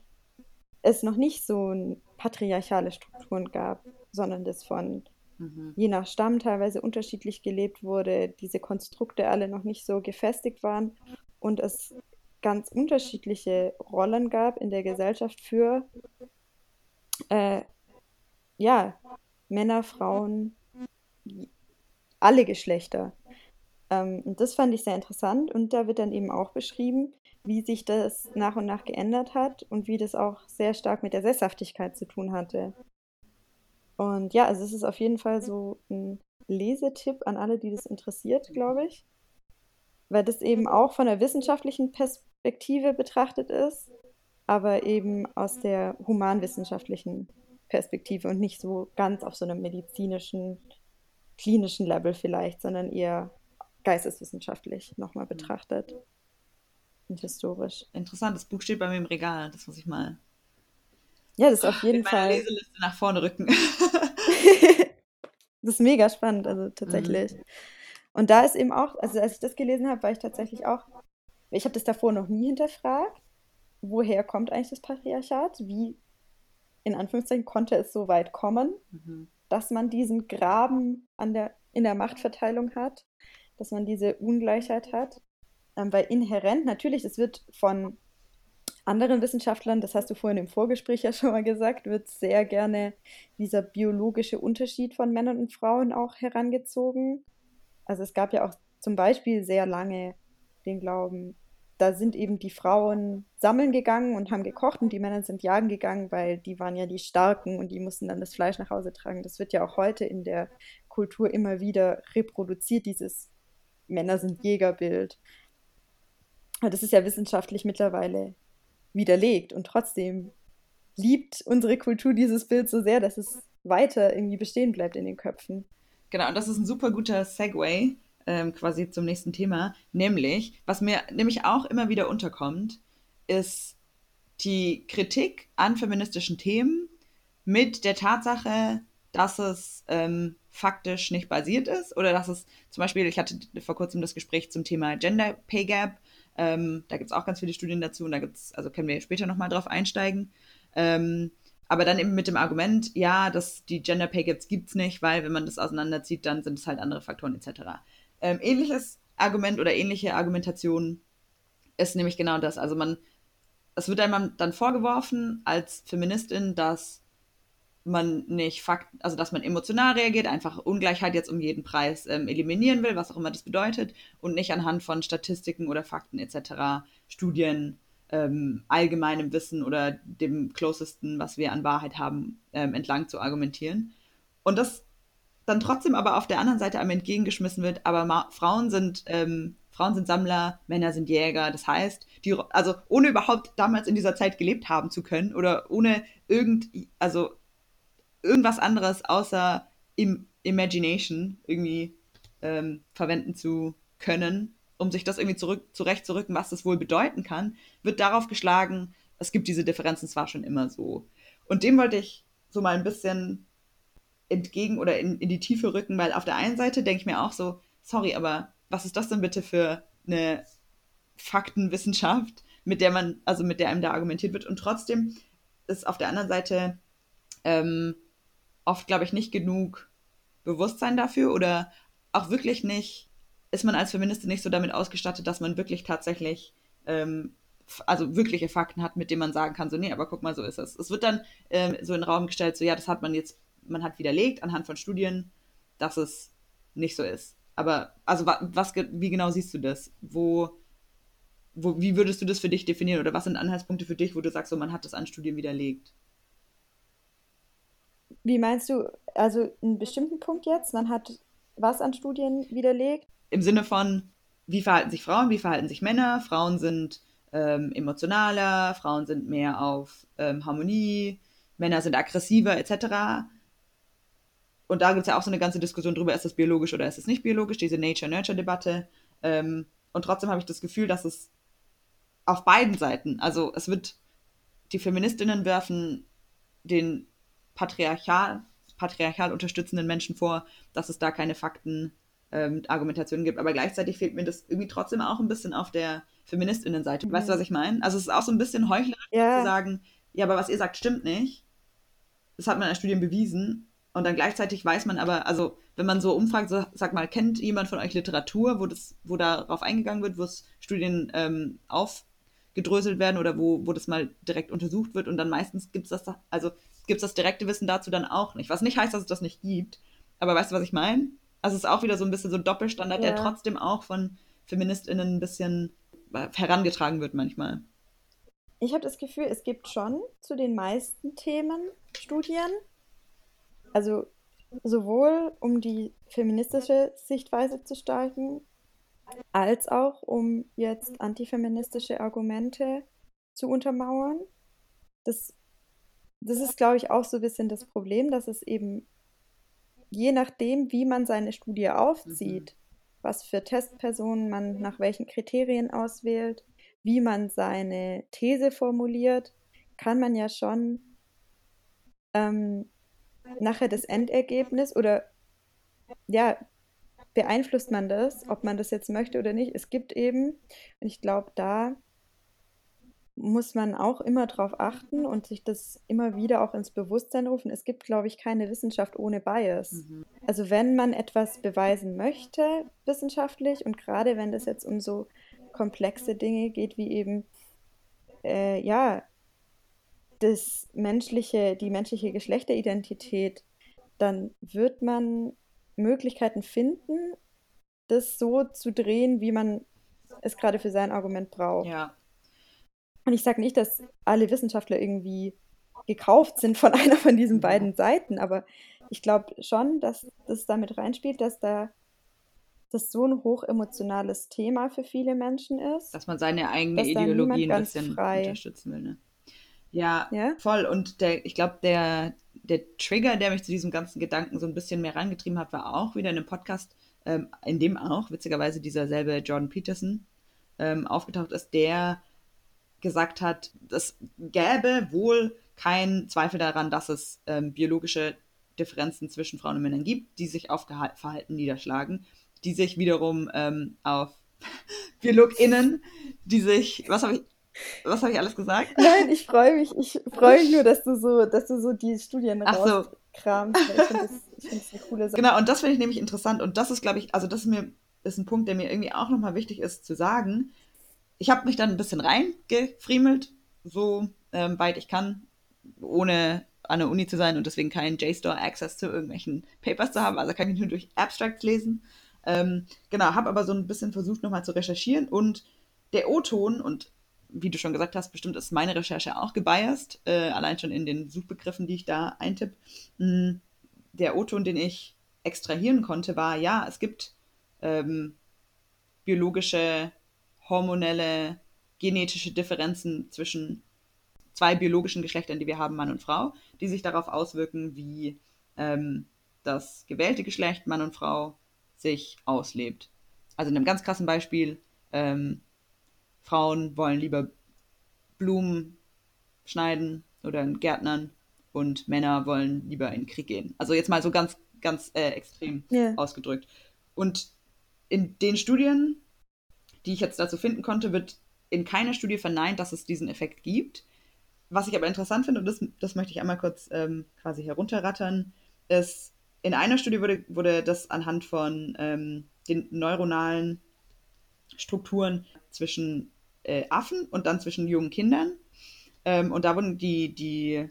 es noch nicht so patriarchale Strukturen gab, sondern das von mhm. je nach Stamm teilweise unterschiedlich gelebt wurde, diese Konstrukte alle noch nicht so gefestigt waren und es ganz unterschiedliche Rollen gab in der Gesellschaft für äh, ja, Männer, Frauen, alle Geschlechter. Ähm, das fand ich sehr interessant und da wird dann eben auch beschrieben, wie sich das nach und nach geändert hat und wie das auch sehr stark mit der Sesshaftigkeit zu tun hatte. Und ja, also es ist auf jeden Fall so ein Lesetipp an alle, die das interessiert, glaube ich. Weil das eben auch von der wissenschaftlichen Perspektive betrachtet ist, aber eben aus der humanwissenschaftlichen Perspektive und nicht so ganz auf so einem medizinischen, klinischen Level vielleicht, sondern eher geisteswissenschaftlich nochmal betrachtet und historisch. Interessant, das Buch steht bei mir im Regal, das muss ich mal ja, das ist auf [LAUGHS] jeden Fall. Leseliste nach vorne rücken. [LAUGHS] das ist mega spannend, also tatsächlich. Mhm. Und da ist eben auch, also als ich das gelesen habe, war ich tatsächlich auch, ich habe das davor noch nie hinterfragt, woher kommt eigentlich das Patriarchat? Wie, in Anführungszeichen, konnte es so weit kommen, mhm. dass man diesen Graben an der, in der Machtverteilung hat, dass man diese Ungleichheit hat? Ähm, weil inhärent, natürlich, es wird von anderen Wissenschaftlern, das hast du vorhin im Vorgespräch ja schon mal gesagt, wird sehr gerne dieser biologische Unterschied von Männern und Frauen auch herangezogen. Also es gab ja auch zum Beispiel sehr lange den Glauben, da sind eben die Frauen sammeln gegangen und haben gekocht und die Männer sind jagen gegangen, weil die waren ja die Starken und die mussten dann das Fleisch nach Hause tragen. Das wird ja auch heute in der Kultur immer wieder reproduziert, dieses Männer sind Jägerbild. Das ist ja wissenschaftlich mittlerweile widerlegt. Und trotzdem liebt unsere Kultur dieses Bild so sehr, dass es weiter irgendwie bestehen bleibt in den Köpfen. Genau, und das ist ein super guter Segway ähm, quasi zum nächsten Thema, nämlich, was mir nämlich auch immer wieder unterkommt, ist die Kritik an feministischen Themen mit der Tatsache, dass es ähm, faktisch nicht basiert ist oder dass es zum Beispiel, ich hatte vor kurzem das Gespräch zum Thema Gender Pay Gap, ähm, da gibt es auch ganz viele Studien dazu und da gibt es, also können wir später nochmal drauf einsteigen. Ähm, aber dann eben mit dem Argument, ja, dass die Gender Pay Gaps gibt es nicht, weil wenn man das auseinanderzieht, dann sind es halt andere Faktoren etc. Ähm, ähnliches Argument oder ähnliche Argumentation ist nämlich genau das. Also man, es wird einem dann vorgeworfen als Feministin, dass man nicht Fakten, also dass man emotional reagiert, einfach Ungleichheit jetzt um jeden Preis ähm, eliminieren will, was auch immer das bedeutet, und nicht anhand von Statistiken oder Fakten etc., Studien, ähm, allgemeinem Wissen oder dem closesten, was wir an Wahrheit haben, ähm, entlang zu argumentieren. Und das dann trotzdem aber auf der anderen Seite einem entgegengeschmissen wird, aber Frauen sind ähm, Frauen sind Sammler, Männer sind Jäger. Das heißt, die, also ohne überhaupt damals in dieser Zeit gelebt haben zu können oder ohne irgend, also irgendwas anderes außer im Imagination irgendwie ähm, verwenden zu können, um sich das irgendwie zurück, zurechtzurücken, was das wohl bedeuten kann, wird darauf geschlagen, es gibt diese Differenzen zwar schon immer so. Und dem wollte ich so mal ein bisschen entgegen oder in, in die Tiefe rücken, weil auf der einen Seite denke ich mir auch so, sorry, aber was ist das denn bitte für eine Faktenwissenschaft, mit der man, also mit der einem da argumentiert wird. Und trotzdem ist auf der anderen Seite ähm, oft, glaube ich, nicht genug Bewusstsein dafür oder auch wirklich nicht, ist man als Feministin nicht so damit ausgestattet, dass man wirklich tatsächlich, ähm, also wirkliche Fakten hat, mit denen man sagen kann, so, nee, aber guck mal, so ist es. Es wird dann ähm, so in den Raum gestellt, so, ja, das hat man jetzt, man hat widerlegt anhand von Studien, dass es nicht so ist. Aber, also, was, wie genau siehst du das? Wo, wo, wie würdest du das für dich definieren? Oder was sind Anhaltspunkte für dich, wo du sagst, so, man hat das an Studien widerlegt? Wie meinst du, also einen bestimmten Punkt jetzt? Man hat was an Studien widerlegt? Im Sinne von, wie verhalten sich Frauen, wie verhalten sich Männer? Frauen sind ähm, emotionaler, Frauen sind mehr auf ähm, Harmonie, Männer sind aggressiver, etc. Und da gibt es ja auch so eine ganze Diskussion drüber, ist das biologisch oder ist es nicht biologisch, diese Nature-Nurture-Debatte. Ähm, und trotzdem habe ich das Gefühl, dass es auf beiden Seiten, also es wird, die Feministinnen werfen den patriarchal, patriarchal unterstützenden Menschen vor, dass es da keine Fakten, ähm, Argumentationen gibt. Aber gleichzeitig fehlt mir das irgendwie trotzdem auch ein bisschen auf der Feministinnenseite. Mhm. Weißt du, was ich meine? Also es ist auch so ein bisschen heuchlerisch ja. zu sagen, ja, aber was ihr sagt, stimmt nicht. Das hat man in Studien bewiesen. Und dann gleichzeitig weiß man aber, also wenn man so umfragt, so, sag mal, kennt jemand von euch Literatur, wo das, wo darauf eingegangen wird, wo es Studien ähm, aufgedröselt werden oder wo, wo das mal direkt untersucht wird und dann meistens gibt es das, also gibt es das direkte Wissen dazu dann auch nicht. Was nicht heißt, dass es das nicht gibt. Aber weißt du, was ich meine? Also es ist auch wieder so ein bisschen so ein Doppelstandard, ja. der trotzdem auch von FeministInnen ein bisschen herangetragen wird manchmal. Ich habe das Gefühl, es gibt schon zu den meisten Themen Studien, also sowohl um die feministische Sichtweise zu stärken, als auch um jetzt antifeministische Argumente zu untermauern. Das, das ist, glaube ich, auch so ein bisschen das Problem, dass es eben je nachdem, wie man seine Studie aufzieht, mhm. was für Testpersonen man nach welchen Kriterien auswählt, wie man seine These formuliert, kann man ja schon ähm, nachher das Endergebnis oder ja, beeinflusst man das, ob man das jetzt möchte oder nicht. Es gibt eben, und ich glaube, da muss man auch immer drauf achten und sich das immer wieder auch ins Bewusstsein rufen. Es gibt, glaube ich, keine Wissenschaft ohne Bias. Mhm. Also wenn man etwas beweisen möchte wissenschaftlich und gerade wenn das jetzt um so komplexe Dinge geht, wie eben äh, ja das menschliche, die menschliche Geschlechteridentität, dann wird man Möglichkeiten finden, das so zu drehen, wie man es gerade für sein Argument braucht. Ja. Und ich sage nicht, dass alle Wissenschaftler irgendwie gekauft sind von [LAUGHS] einer von diesen mhm. beiden Seiten, aber ich glaube schon, dass das damit reinspielt, dass da das so ein hochemotionales Thema für viele Menschen ist. Dass man seine eigene Ideologie ein bisschen frei. unterstützen will. Ne? Ja, ja? voll. Und der, ich glaube, der, der Trigger, der mich zu diesem ganzen Gedanken so ein bisschen mehr rangetrieben hat, war auch wieder in einem Podcast, ähm, in dem auch witzigerweise dieser selbe Jordan Peterson ähm, aufgetaucht ist, der gesagt hat, es gäbe wohl keinen Zweifel daran, dass es ähm, biologische Differenzen zwischen Frauen und Männern gibt, die sich auf Gehalt, Verhalten niederschlagen, die sich wiederum ähm, auf [LAUGHS] BiologInnen, die sich, was habe ich, was habe ich alles gesagt? Nein, ich freue mich. Ich freue mich nur, dass du so, dass du so die Studien Ach so. rauskramst. Ich finde das, das eine coole Sache. Genau, und das finde ich nämlich interessant. Und das ist, glaube ich, also das ist mir ist ein Punkt, der mir irgendwie auch nochmal wichtig ist zu sagen. Ich habe mich dann ein bisschen reingefriemelt, so ähm, weit ich kann, ohne an der Uni zu sein und deswegen keinen JSTOR-Access zu irgendwelchen Papers zu haben. Also kann ich nur durch Abstracts lesen. Ähm, genau, habe aber so ein bisschen versucht, nochmal zu recherchieren und der O-Ton und wie du schon gesagt hast, bestimmt ist meine Recherche auch gebiased, äh, allein schon in den Suchbegriffen, die ich da eintippe. Hm, der O-Ton, den ich extrahieren konnte, war, ja, es gibt ähm, biologische, hormonelle, genetische Differenzen zwischen zwei biologischen Geschlechtern, die wir haben, Mann und Frau, die sich darauf auswirken, wie ähm, das gewählte Geschlecht, Mann und Frau, sich auslebt. Also in einem ganz krassen Beispiel, ähm, Frauen wollen lieber Blumen schneiden oder Gärtnern und Männer wollen lieber in den Krieg gehen. Also jetzt mal so ganz, ganz äh, extrem yeah. ausgedrückt. Und in den Studien, die ich jetzt dazu finden konnte, wird in keiner Studie verneint, dass es diesen Effekt gibt. Was ich aber interessant finde, und das, das möchte ich einmal kurz ähm, quasi herunterrattern, ist, in einer Studie wurde, wurde das anhand von ähm, den neuronalen Strukturen zwischen äh, Affen und dann zwischen jungen Kindern. Ähm, und da wurden die, die,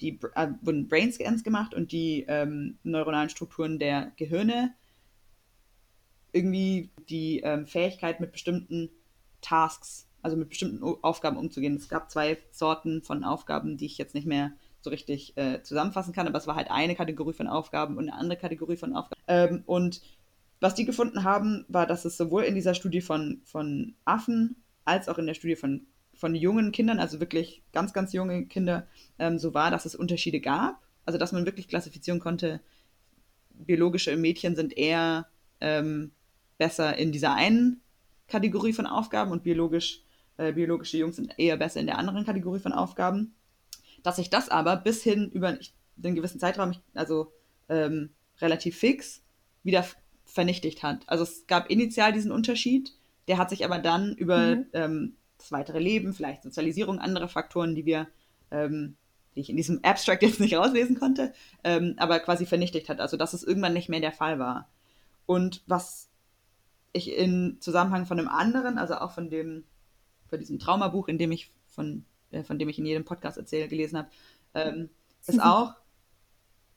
die äh, wurden Brainscans gemacht und die ähm, neuronalen Strukturen der Gehirne irgendwie die ähm, Fähigkeit mit bestimmten Tasks, also mit bestimmten Aufgaben umzugehen. Es gab zwei Sorten von Aufgaben, die ich jetzt nicht mehr so richtig äh, zusammenfassen kann, aber es war halt eine Kategorie von Aufgaben und eine andere Kategorie von Aufgaben. Ähm, und was die gefunden haben, war, dass es sowohl in dieser Studie von, von Affen als auch in der Studie von, von jungen Kindern, also wirklich ganz, ganz junge Kinder, ähm, so war, dass es Unterschiede gab. Also dass man wirklich klassifizieren konnte, biologische Mädchen sind eher ähm, besser in dieser einen Kategorie von Aufgaben und biologisch, äh, biologische Jungs sind eher besser in der anderen Kategorie von Aufgaben dass sich das aber bis hin über einen gewissen Zeitraum, also ähm, relativ fix, wieder vernichtigt hat. Also es gab initial diesen Unterschied, der hat sich aber dann über mhm. ähm, das weitere Leben, vielleicht Sozialisierung, andere Faktoren, die wir, ähm, die ich in diesem Abstract jetzt nicht rauslesen konnte, ähm, aber quasi vernichtigt hat. Also dass es irgendwann nicht mehr der Fall war. Und was ich in Zusammenhang von einem anderen, also auch von dem, von diesem Traumabuch, in dem ich von äh, von dem ich in jedem Podcast erzähle, gelesen habe, ähm, ist auch,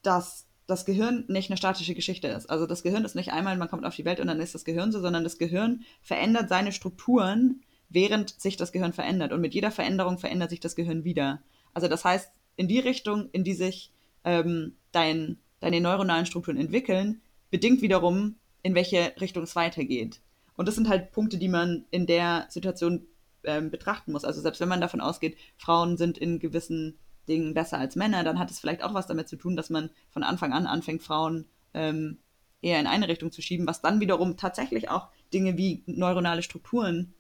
dass das Gehirn nicht eine statische Geschichte ist. Also das Gehirn ist nicht einmal, man kommt auf die Welt und dann ist das Gehirn so, sondern das Gehirn verändert seine Strukturen, während sich das Gehirn verändert. Und mit jeder Veränderung verändert sich das Gehirn wieder. Also das heißt, in die Richtung, in die sich ähm, dein, deine neuronalen Strukturen entwickeln, bedingt wiederum, in welche Richtung es weitergeht. Und das sind halt Punkte, die man in der Situation ähm, betrachten muss. Also selbst wenn man davon ausgeht, Frauen sind in gewissen Dingen besser als Männer, dann hat es vielleicht auch was damit zu tun, dass man von Anfang an anfängt, Frauen ähm, eher in eine Richtung zu schieben, was dann wiederum tatsächlich auch Dinge wie neuronale Strukturen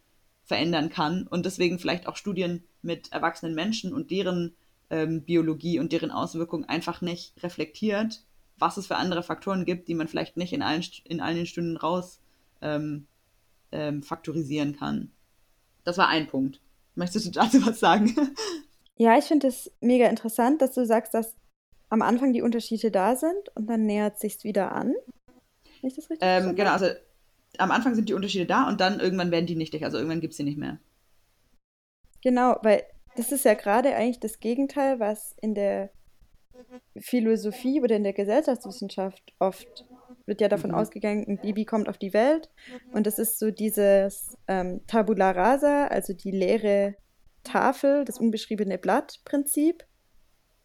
verändern kann und deswegen vielleicht auch Studien mit erwachsenen Menschen und deren ähm, Biologie und deren Auswirkungen einfach nicht reflektiert, was es für andere Faktoren gibt, die man vielleicht nicht in allen, in allen Stunden raus ähm, ähm, faktorisieren kann. Das war ein Punkt. Möchtest du dazu was sagen? [LAUGHS] Ja, ich finde es mega interessant, dass du sagst, dass am Anfang die Unterschiede da sind und dann nähert sich wieder an. Ist das richtig? Ähm, genau, also am Anfang sind die Unterschiede da und dann irgendwann werden die nichtig, also irgendwann gibt es sie nicht mehr. Genau, weil das ist ja gerade eigentlich das Gegenteil, was in der Philosophie oder in der Gesellschaftswissenschaft oft wird ja davon mhm. ausgegangen, ein Baby kommt auf die Welt und es ist so dieses ähm, Tabula rasa, also die leere Tafel, das unbeschriebene Blatt-Prinzip.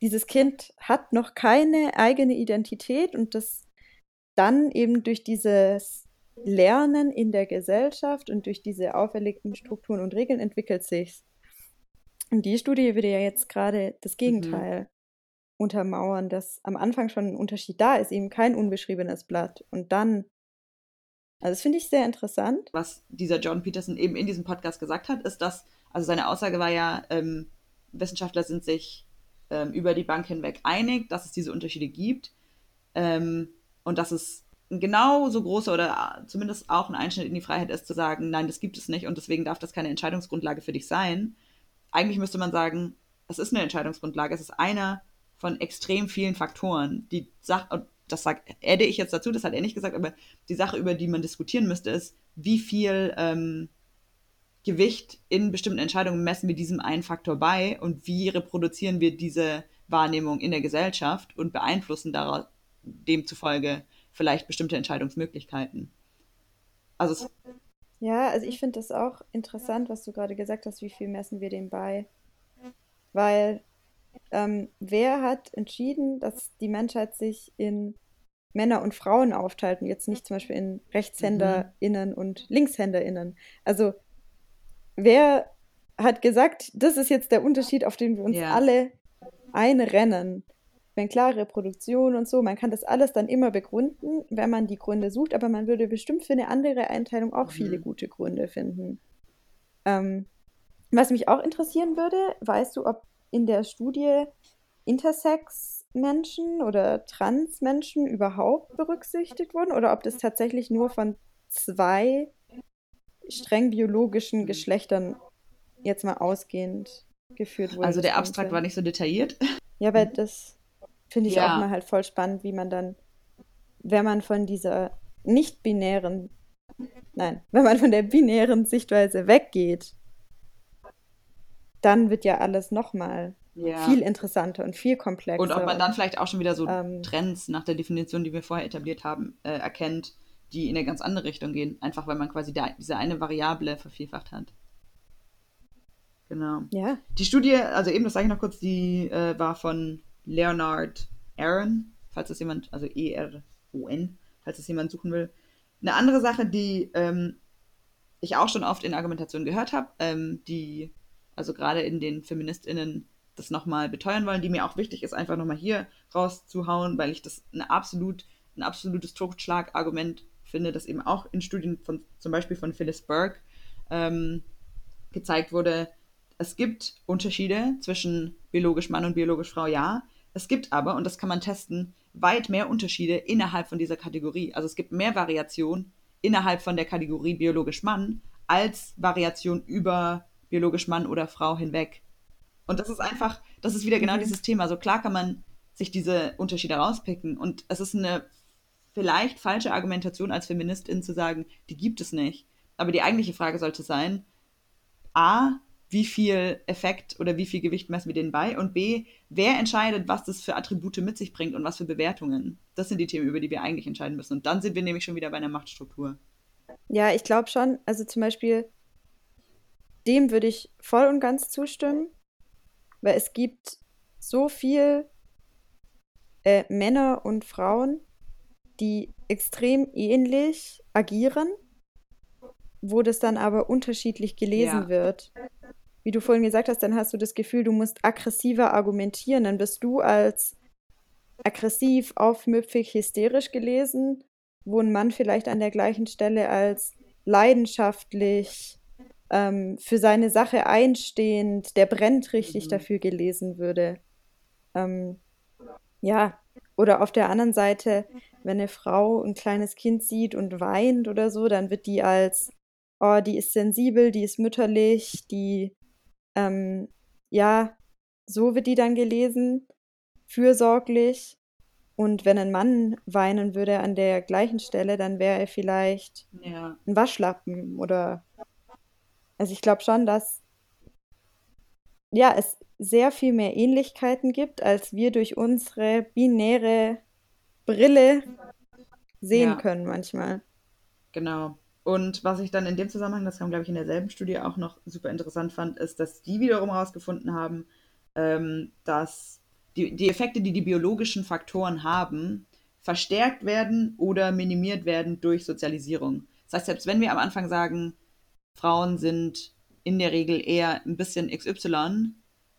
Dieses Kind hat noch keine eigene Identität und das dann eben durch dieses Lernen in der Gesellschaft und durch diese auferlegten Strukturen und Regeln entwickelt sich. Und die Studie würde ja jetzt gerade das mhm. Gegenteil mhm. untermauern, dass am Anfang schon ein Unterschied da ist, eben kein unbeschriebenes Blatt. Und dann, also das finde ich sehr interessant. Was dieser John Peterson eben in diesem Podcast gesagt hat, ist, dass, also seine Aussage war ja, ähm, Wissenschaftler sind sich ähm, über die Bank hinweg einig, dass es diese Unterschiede gibt ähm, und dass es ein genauso großer oder zumindest auch ein Einschnitt in die Freiheit ist, zu sagen, nein, das gibt es nicht und deswegen darf das keine Entscheidungsgrundlage für dich sein. Eigentlich müsste man sagen, es ist eine Entscheidungsgrundlage, es ist einer von extrem vielen Faktoren. Die Sache, das sag, adde ich jetzt dazu, das hat er nicht gesagt, aber die Sache, über die man diskutieren müsste, ist, wie viel ähm, Gewicht in bestimmten Entscheidungen messen wir diesem einen Faktor bei und wie reproduzieren wir diese Wahrnehmung in der Gesellschaft und beeinflussen daraus demzufolge vielleicht bestimmte Entscheidungsmöglichkeiten. Also ja, also ich finde das auch interessant, was du gerade gesagt hast, wie viel messen wir dem bei. Weil ähm, wer hat entschieden, dass die Menschheit sich in Männer und Frauen aufteilt und jetzt nicht zum Beispiel in RechtshänderInnen mhm. und LinkshänderInnen? Also wer hat gesagt, das ist jetzt der Unterschied, auf den wir uns ja. alle einrennen? wenn klar, Reproduktion und so, man kann das alles dann immer begründen, wenn man die Gründe sucht, aber man würde bestimmt für eine andere Einteilung auch mhm. viele gute Gründe finden. Ähm, was mich auch interessieren würde, weißt du, ob in der Studie Intersex-Menschen oder Trans-Menschen überhaupt berücksichtigt wurden oder ob das tatsächlich nur von zwei streng biologischen Geschlechtern jetzt mal ausgehend geführt wurde. Also der Abstrakt war nicht so detailliert. Ja, weil das Finde ich ja. auch mal halt voll spannend, wie man dann, wenn man von dieser nicht-binären, nein, wenn man von der binären Sichtweise weggeht, dann wird ja alles nochmal ja. viel interessanter und viel komplexer. Und ob man dann vielleicht auch schon wieder so ähm, Trends nach der Definition, die wir vorher etabliert haben, äh, erkennt, die in eine ganz andere Richtung gehen. Einfach weil man quasi da, diese eine Variable vervielfacht hat. Genau. Ja. Die Studie, also eben, das sage ich noch kurz, die äh, war von Leonard Aaron, falls das jemand, also E-R-O-N, falls das jemand suchen will. Eine andere Sache, die ähm, ich auch schon oft in Argumentation gehört habe, ähm, die also gerade in den FeministInnen das nochmal beteuern wollen, die mir auch wichtig ist, einfach nochmal hier rauszuhauen, weil ich das eine absolut, ein absolutes Totschlagargument finde, das eben auch in Studien von zum Beispiel von Phyllis Burke ähm, gezeigt wurde. Es gibt Unterschiede zwischen biologisch Mann und biologisch Frau, ja. Es gibt aber, und das kann man testen, weit mehr Unterschiede innerhalb von dieser Kategorie. Also es gibt mehr Variation innerhalb von der Kategorie biologisch Mann als Variation über biologisch Mann oder Frau hinweg. Und das ist einfach, das ist wieder genau mhm. dieses Thema. So klar kann man sich diese Unterschiede rauspicken. Und es ist eine vielleicht falsche Argumentation als Feministin zu sagen, die gibt es nicht. Aber die eigentliche Frage sollte sein, a, wie viel Effekt oder wie viel Gewicht messen wir denen bei? Und B, wer entscheidet, was das für Attribute mit sich bringt und was für Bewertungen? Das sind die Themen, über die wir eigentlich entscheiden müssen. Und dann sind wir nämlich schon wieder bei einer Machtstruktur. Ja, ich glaube schon. Also zum Beispiel, dem würde ich voll und ganz zustimmen, weil es gibt so viel äh, Männer und Frauen, die extrem ähnlich agieren, wo das dann aber unterschiedlich gelesen ja. wird wie du vorhin gesagt hast, dann hast du das Gefühl, du musst aggressiver argumentieren. Dann bist du als aggressiv, aufmüpfig, hysterisch gelesen, wo ein Mann vielleicht an der gleichen Stelle als leidenschaftlich, ähm, für seine Sache einstehend, der brennt richtig mhm. dafür gelesen würde. Ähm, ja, oder auf der anderen Seite, wenn eine Frau ein kleines Kind sieht und weint oder so, dann wird die als, oh, die ist sensibel, die ist mütterlich, die ähm, ja, so wird die dann gelesen, fürsorglich. Und wenn ein Mann weinen würde an der gleichen Stelle, dann wäre er vielleicht ja. ein Waschlappen oder. Also ich glaube schon, dass ja, es sehr viel mehr Ähnlichkeiten gibt, als wir durch unsere binäre Brille sehen ja. können manchmal. Genau. Und was ich dann in dem Zusammenhang, das kam, glaube ich, in derselben Studie auch noch super interessant fand, ist, dass die wiederum herausgefunden haben, ähm, dass die, die Effekte, die die biologischen Faktoren haben, verstärkt werden oder minimiert werden durch Sozialisierung. Das heißt, selbst wenn wir am Anfang sagen, Frauen sind in der Regel eher ein bisschen XY,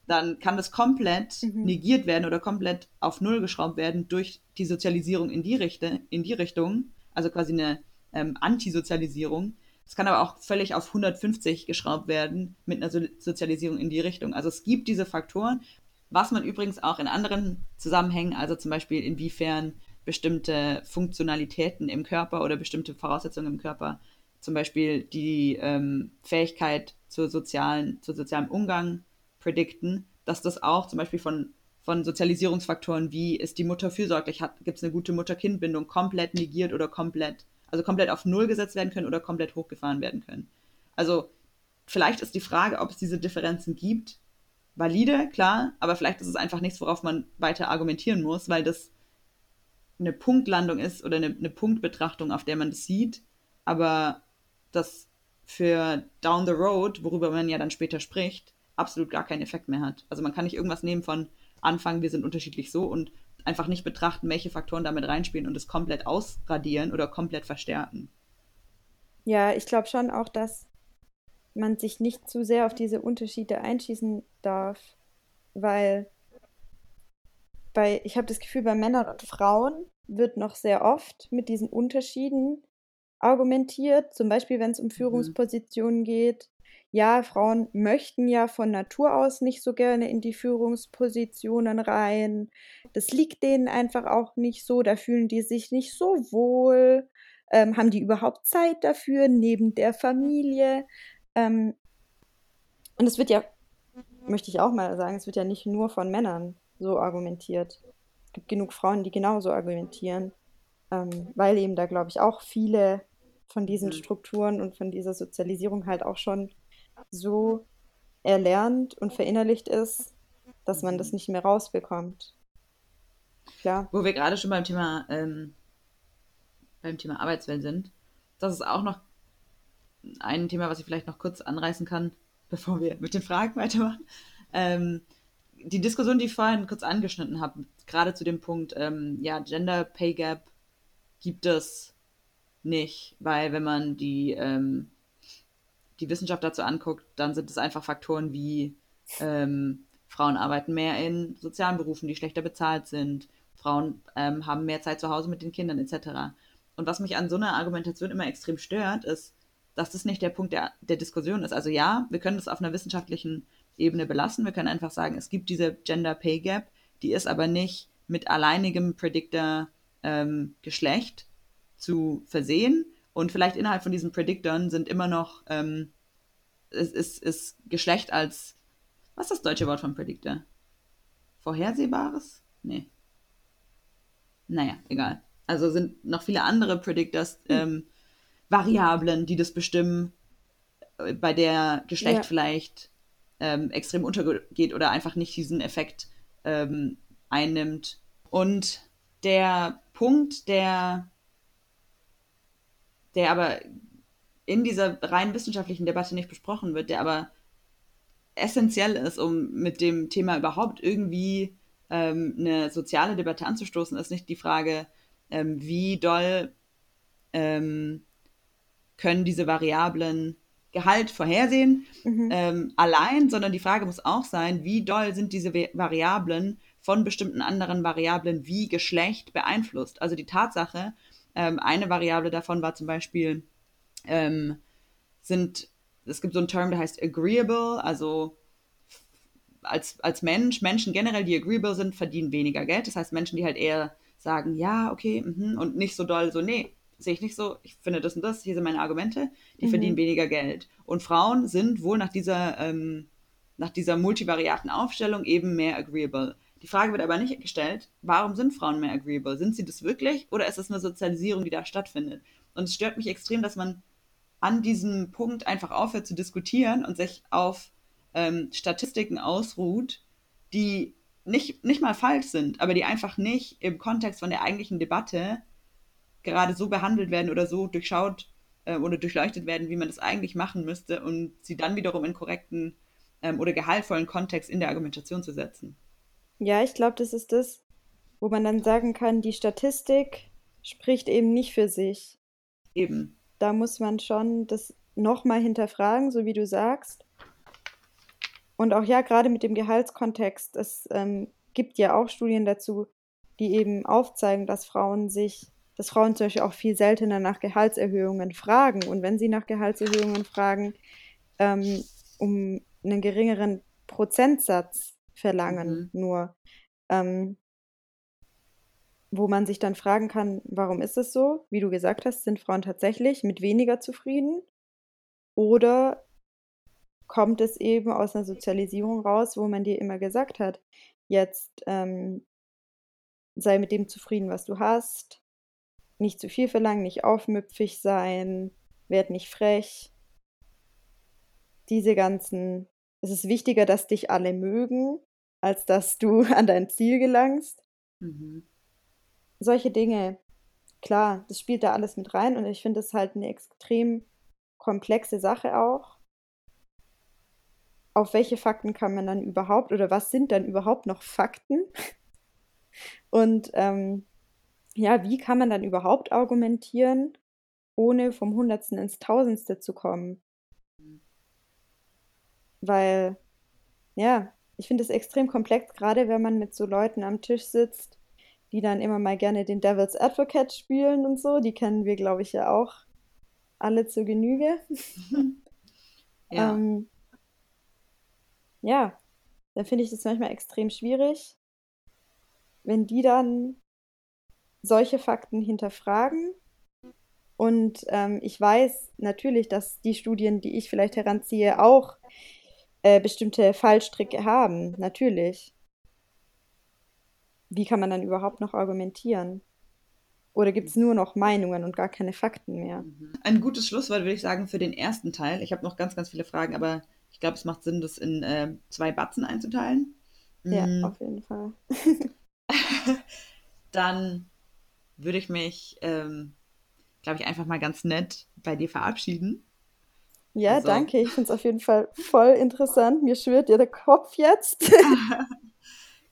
dann kann das komplett Mhm. negiert werden oder komplett auf Null geschraubt werden durch die Sozialisierung in die, Richte, in die Richtung, also quasi eine ähm, Antisozialisierung. Es kann aber auch völlig auf 150 geschraubt werden mit einer so Sozialisierung in die Richtung. Also es gibt diese Faktoren, was man übrigens auch in anderen Zusammenhängen, also zum Beispiel inwiefern bestimmte Funktionalitäten im Körper oder bestimmte Voraussetzungen im Körper, zum Beispiel die ähm, Fähigkeit zur sozialen, zu sozialem Umgang predikten, dass das auch zum Beispiel von, von Sozialisierungsfaktoren wie ist die Mutter fürsorglich, gibt es eine gute Mutter-Kind-Bindung, komplett negiert oder komplett, also komplett auf Null gesetzt werden können oder komplett hochgefahren werden können. Also vielleicht ist die Frage, ob es diese Differenzen gibt, valide, klar, aber vielleicht ist es einfach nichts, worauf man weiter argumentieren muss, weil das eine Punktlandung ist oder eine, eine Punktbetrachtung, auf der man das sieht, aber das für down the road, worüber man ja dann später spricht, absolut gar keinen Effekt mehr hat. Also man kann nicht irgendwas nehmen von Anfang, wir sind unterschiedlich so und einfach nicht betrachten, welche Faktoren damit reinspielen und es komplett ausradieren oder komplett verstärken. Ja, ich glaube schon auch, dass man sich nicht zu sehr auf diese Unterschiede einschießen darf, weil bei, ich habe das Gefühl, bei Männern und Frauen wird noch sehr oft mit diesen Unterschieden argumentiert, zum Beispiel wenn es um Mhm. Führungspositionen geht. Ja, Frauen möchten ja von Natur aus nicht so gerne in die Führungspositionen rein. Das liegt denen einfach auch nicht so, da fühlen die sich nicht so wohl. Ähm, haben die überhaupt Zeit dafür neben der Familie? Ähm, und es wird ja, möchte ich auch mal sagen, es wird ja nicht nur von Männern so argumentiert. Es gibt genug Frauen, die genauso argumentieren, ähm, weil eben da, glaube ich, auch viele von diesen Mhm. Strukturen und von dieser Sozialisierung halt auch schon so erlernt und verinnerlicht ist, dass man das nicht mehr rausbekommt. Klar. Wo wir gerade schon beim Thema, ähm, beim Thema Arbeitswelt sind, das ist auch noch ein Thema, was ich vielleicht noch kurz anreißen kann, bevor wir mit den Fragen weitermachen. Ähm, die Diskussion, die ich vorhin kurz angeschnitten habe, gerade zu dem Punkt, ähm, ja, Gender Pay Gap gibt es nicht, weil wenn man die, ähm, die Wissenschaft dazu anguckt, dann sind es einfach Faktoren wie ähm, Frauen arbeiten mehr in sozialen Berufen, die schlechter bezahlt sind, Frauen ähm, haben mehr Zeit zu Hause mit den Kindern etc. Und was mich an so einer Argumentation immer extrem stört, ist, dass das nicht der Punkt der, der Diskussion ist. Also ja, wir können das auf einer wissenschaftlichen Ebene belassen. Wir können einfach sagen, es gibt diese Gender Pay Gap, die ist aber nicht mit alleinigem Predictor ähm, Geschlecht zu versehen. Und vielleicht innerhalb von diesen Predictoren sind immer noch, ähm, ist, ist, ist Geschlecht als, was ist das deutsche Wort von Predictor? Vorhersehbares? Nee. Naja, egal. Also sind noch viele andere Predictors, ähm, Variablen, die das bestimmen, äh, bei der Geschlecht Ja. vielleicht ähm, extrem untergeht oder einfach nicht diesen Effekt ähm, einnimmt. Und der Punkt, der, der aber in dieser rein wissenschaftlichen Debatte nicht besprochen wird, der aber essentiell ist, um mit dem Thema überhaupt irgendwie ähm, eine soziale Debatte anzustoßen, ist nicht die Frage, ähm, wie doll ähm, können diese Variablen Gehalt vorhersehen Mhm. ähm, allein, sondern die Frage muss auch sein, wie doll sind diese Va- Variablen von bestimmten anderen Variablen wie Geschlecht beeinflusst. Also die Tatsache, ähm, eine Variable davon war zum Beispiel, ähm, sind, es gibt so einen Term, der heißt agreeable, also als, als Mensch, Menschen generell, die agreeable sind, verdienen weniger Geld. Das heißt, Menschen, die halt eher sagen, ja, okay, mhm, und nicht so doll so, nee, sehe ich nicht so, ich finde das und das, hier sind meine Argumente, die Mhm. verdienen weniger Geld. Und Frauen sind wohl nach dieser, ähm, nach dieser multivariaten Aufstellung eben mehr agreeable. Die Frage wird aber nicht gestellt, warum sind Frauen mehr agreeable? Sind sie das wirklich oder ist es eine Sozialisierung, die da stattfindet? Und es stört mich extrem, dass man an diesem Punkt einfach aufhört zu diskutieren und sich auf ähm, Statistiken ausruht, die nicht, nicht mal falsch sind, aber die einfach nicht im Kontext von der eigentlichen Debatte gerade so behandelt werden oder so durchschaut äh, oder durchleuchtet werden, wie man das eigentlich machen müsste und sie dann wiederum in korrekten ähm, oder gehaltvollen Kontext in der Argumentation zu setzen. Ja, ich glaube, das ist das, wo man dann sagen kann, die Statistik spricht eben nicht für sich. Eben. Da muss man schon das nochmal hinterfragen, so wie du sagst. Und auch ja, gerade mit dem Gehaltskontext, es ähm, gibt ja auch Studien dazu, die eben aufzeigen, dass Frauen sich, dass Frauen zum Beispiel auch viel seltener nach Gehaltserhöhungen fragen. Und wenn sie nach Gehaltserhöhungen fragen, ähm, um einen geringeren Prozentsatz verlangen, mhm. nur. Ähm, wo man sich dann fragen kann, warum ist es so? Wie du gesagt hast, sind Frauen tatsächlich mit weniger zufrieden? Oder kommt es eben aus einer Sozialisierung raus, wo man dir immer gesagt hat, jetzt ähm, sei mit dem zufrieden, was du hast, nicht zu viel verlangen, nicht aufmüpfig sein, werd nicht frech. Diese ganzen, es ist wichtiger, dass dich alle mögen, als dass du [LAUGHS] an dein Ziel gelangst. Mhm solche Dinge, klar, das spielt da alles mit rein und ich finde es halt eine extrem komplexe Sache auch. Auf welche Fakten kann man dann überhaupt oder was sind dann überhaupt noch Fakten? [LAUGHS] Und ähm, ja, wie kann man dann überhaupt argumentieren, ohne vom Hundertsten ins Tausendste zu kommen? Weil, ja, ich finde es extrem komplex, gerade wenn man mit so Leuten am Tisch sitzt, die dann immer mal gerne den Devil's Advocate spielen und so. Die kennen wir, glaube ich, ja auch alle zur Genüge. [LAUGHS] ja. ähm, ja, dann finde ich das manchmal extrem schwierig, wenn die dann solche Fakten hinterfragen. Und ähm, ich weiß natürlich, dass die Studien, die ich vielleicht heranziehe, auch äh, bestimmte Fallstricke haben. Natürlich wie kann man dann überhaupt noch argumentieren? Oder gibt es nur noch Meinungen und gar keine Fakten mehr? Mhm. Ein gutes Schlusswort würde ich sagen für den ersten Teil. Ich habe noch ganz, ganz viele Fragen, aber ich glaube, es macht Sinn, das in äh, zwei Batzen einzuteilen. Ja, mhm. auf jeden Fall. [LAUGHS] Dann würde ich mich, ähm, glaube ich, einfach mal ganz nett bei dir verabschieden. Ja, also. danke. Ich finde es auf jeden Fall voll interessant. Mir schwirrt ja der Kopf jetzt. [LAUGHS] [LAUGHS]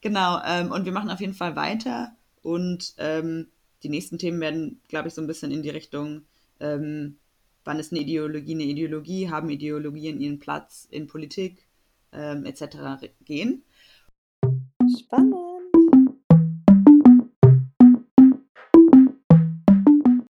Genau, ähm, und wir machen auf jeden Fall weiter und ähm, die nächsten Themen werden, glaube ich, so ein bisschen in die Richtung, ähm, wann ist eine Ideologie eine Ideologie, haben Ideologien ihren Platz in Politik ähm, etc. gehen. Spannend.